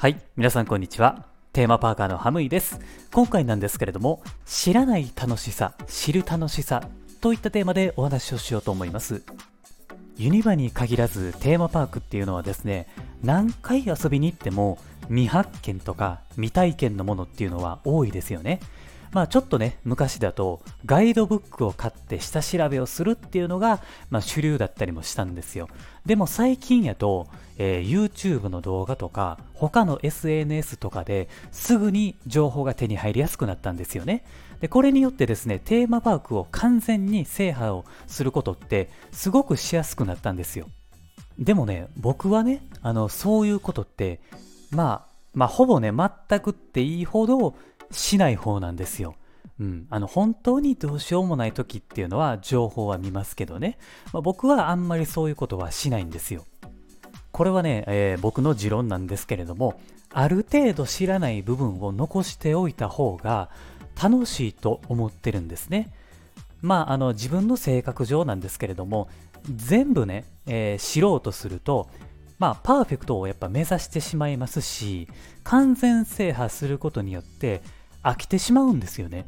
はい、皆さんこんにちは。テーマパーカーのハムイです。今回なんですけれども、知らない楽しさ、知る楽しさといったテーマでお話をしようと思います。ユニバに限らずテーマパークっていうのはですね、何回遊びに行っても未発見とか未体験のものっていうのは多いですよね。まあちょっとね、昔だとガイドブックを買って下調べをするっていうのが、まあ、主流だったりもしたんですよ。でも最近やと、えー YouTube の動画とか他の SNS とかですぐに情報が手に入りやすくなったんですよね。で、これによってですね、テーマパークを完全に制覇をすることってすごくしやすくなったんですよ。でもね、僕はね、あの、そういうことって、まあ、まあ、ほぼね、全くっていいほどしない方なんですよ。うん、あの本当にどうしようもない時っていうのは情報は見ますけどね、まあ、僕はあんまりそういうことはしないんですよ。これはね、えー僕の持論なんですけれども、ある程度知らない部分を残しておいた方が楽しいと思ってるんですね。まあ、あの自分の性格上なんですけれども、全部ね、えー知ろうとすると、まあ、パーフェクトをやっぱ目指してしまいますし、完全制覇することによって飽きてしまうんですよね。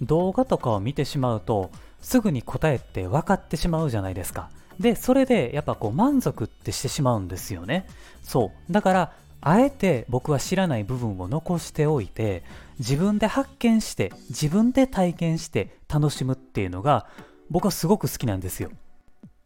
動画とかを見てしまうと、すぐに答えって分かってしまうじゃないですか。で、それでやっぱこう満足ってしてしまうんですよね。そう。だから、あえて僕は知らない部分を残しておいて、自分で発見して、自分で体験して楽しむっていうのが、僕はすごく好きなんですよ。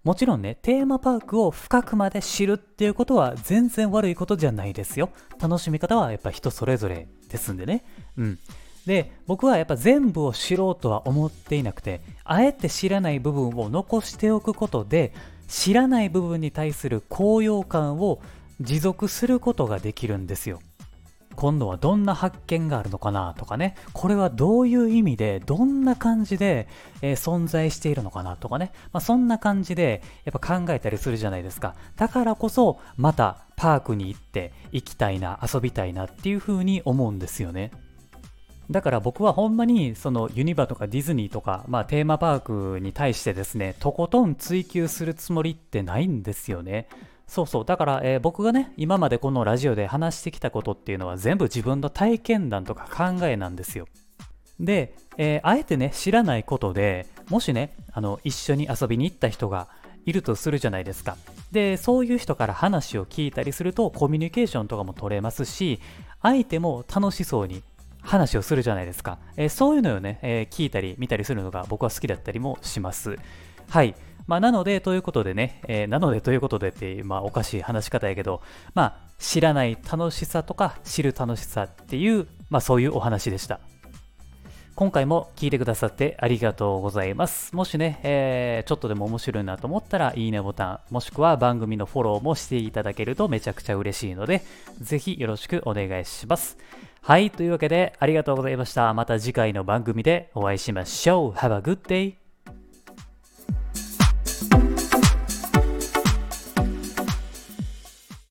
もちろんね、テーマパークを深くまで知るっていうことは全然悪いことじゃないですよ。楽しみ方はやっぱ人それぞれですんでね。うん。で、僕はやっぱ全部を知ろうとは思っていなくて、あえて知らない部分を残しておくことで、知らない部分に対する高揚感を持続することができるんですよ。今度はどんな発見があるのかなとかね、これはどういう意味で、どんな感じで、えー存在しているのかなとかね、まあ、そんな感じでやっぱ考えたりするじゃないですか。だからこそ、またパークに行って行きたいな、遊びたいなっていう風に思うんですよね。だから僕はほんまにそのユニバとかディズニーとか、まあ、テーマパークに対してですね、とことん追求するつもりってないんですよね。そうそう。だから、えー僕がね、今までこのラジオで話してきたことっていうのは全部自分の体験談とか考えなんですよ。で、えーあえてね、知らないことでもしね、あの、一緒に遊びに行った人がいるとするじゃないですか。で、そういう人から話を聞いたりすると、コミュニケーションとかも取れますし、相手も楽しそうに話をするじゃないですか。えーそういうのをね、えー聞いたり見たりするのが僕は好きだったりもします。はい。まあ、なので、ということでね、えーなのでということでって、まあ、おかしい話し方やけど、まあ、知らない楽しさとか知る楽しさっていう、まあ、そういうお話でした。今回も聞いてくださってありがとうございます。もしね、えーちょっとでも面白いなと思ったら、いいねボタン、もしくは番組のフォローもしていただけるとめちゃくちゃ嬉しいので、ぜひよろしくお願いします。はい、というわけでありがとうございました。また次回の番組でお会いしましょう。Have a good day!